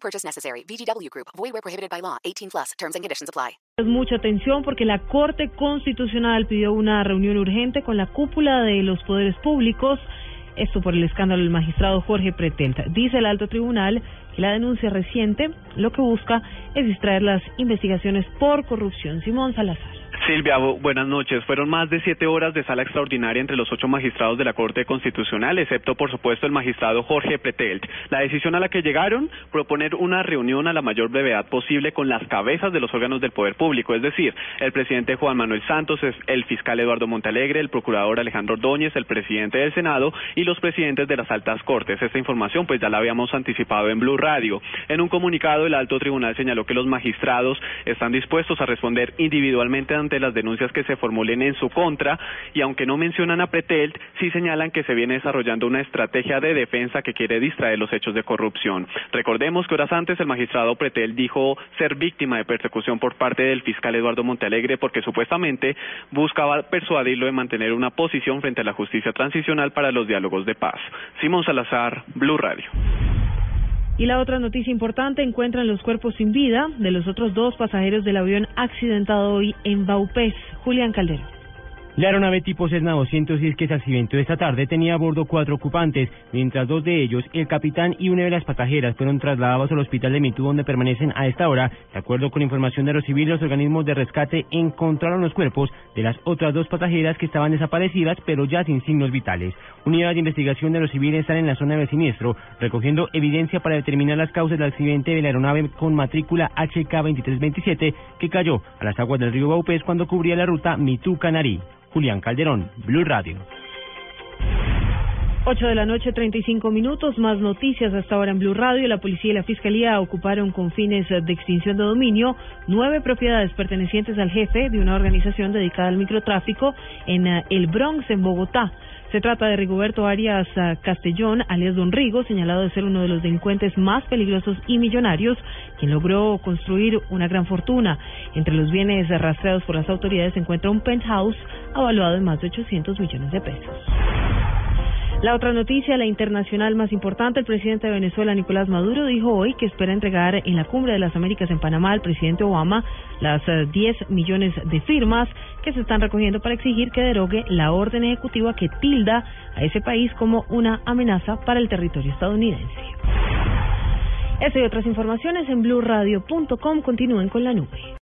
Purchase necessary. VGW Group. Void where prohibited by law. 18 plus. Terms and conditions apply. Mucha atención porque la Corte Constitucional pidió una reunión urgente con la cúpula de los poderes públicos. Esto por el escándalo del magistrado Jorge Pretelta. Dice el alto tribunal que la denuncia reciente lo que busca es distraer las investigaciones por corrupción. Simón Salazar. Silvia, buenas noches. Fueron más de siete horas de sala extraordinaria entre los ocho magistrados de la Corte Constitucional, excepto, por supuesto, el magistrado Jorge Pretelt. La decisión a la que llegaron, proponer una reunión a la mayor brevedad posible con las cabezas de los órganos del poder público, es decir, el presidente Juan Manuel Santos, el fiscal Eduardo Montalegre, el procurador Alejandro Ordóñez, el presidente del Senado y los presidentes de las altas cortes. Esta información, pues ya la habíamos anticipado en Blue Radio. En un comunicado, el alto tribunal señaló que los magistrados están dispuestos a responder individualmente ante las denuncias que se formulen en su contra y aunque no mencionan a Pretelt, sí señalan que se viene desarrollando una estrategia de defensa que quiere distraer los hechos de corrupción. Recordemos que horas antes el magistrado Pretelt dijo ser víctima de persecución por parte del fiscal Eduardo Montalegre porque supuestamente buscaba persuadirlo de mantener una posición frente a la justicia transicional para los diálogos de paz. Simón Salazar, Blue Radio. Y la otra noticia importante, encuentran los cuerpos sin vida de los otros dos pasajeros del avión accidentado hoy en Baupés. Julián Caldero. La aeronave tipo Cessna 206 que se accidentó esta tarde tenía a bordo cuatro ocupantes, mientras dos de ellos, el capitán y una de las pasajeras, fueron trasladados al hospital de Mitú donde permanecen a esta hora. De acuerdo con información de los civiles, los organismos de rescate encontraron los cuerpos de las otras dos pasajeras que estaban desaparecidas pero ya sin signos vitales. Unidades de investigación de los civiles están en la zona del siniestro, recogiendo evidencia para determinar las causas del accidente de la aeronave con matrícula HK2327 que cayó a las aguas del río Baupés cuando cubría la ruta Mitú-Canarí. Julián Calderón, Blue Radio. 8 de la noche, 35 minutos. Más noticias hasta ahora en Blue Radio. La policía y la fiscalía ocuparon con fines de extinción de dominio nueve propiedades pertenecientes al jefe de una organización dedicada al microtráfico en eh, el Bronx, en Bogotá. Se trata de Rigoberto Arias eh, Castellón, alias Don Rigo, señalado de ser uno de los delincuentes más peligrosos y millonarios, quien logró construir una gran fortuna. Entre los bienes rastreados por las autoridades se encuentra un penthouse evaluado en más de 800 millones de pesos. La otra noticia, la internacional más importante, el presidente de Venezuela, Nicolás Maduro, dijo hoy que espera entregar en la Cumbre de las Américas en Panamá al presidente Obama las 10 eh, millones de firmas que se están recogiendo para exigir que derogue la orden ejecutiva que tilda a ese país como una amenaza para el territorio estadounidense. Eso y otras informaciones en blueradio.com. Continúen con la nube.